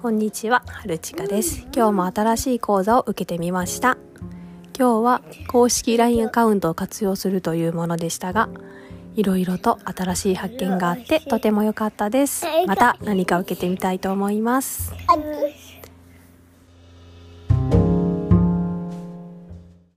こんにちは、はるちかです。今日も新しい講座を受けてみました。今日は公式 LINE アカウントを活用するというものでしたが、いろいろと新しい発見があってとても良かったです。また何か受けてみたいと思います。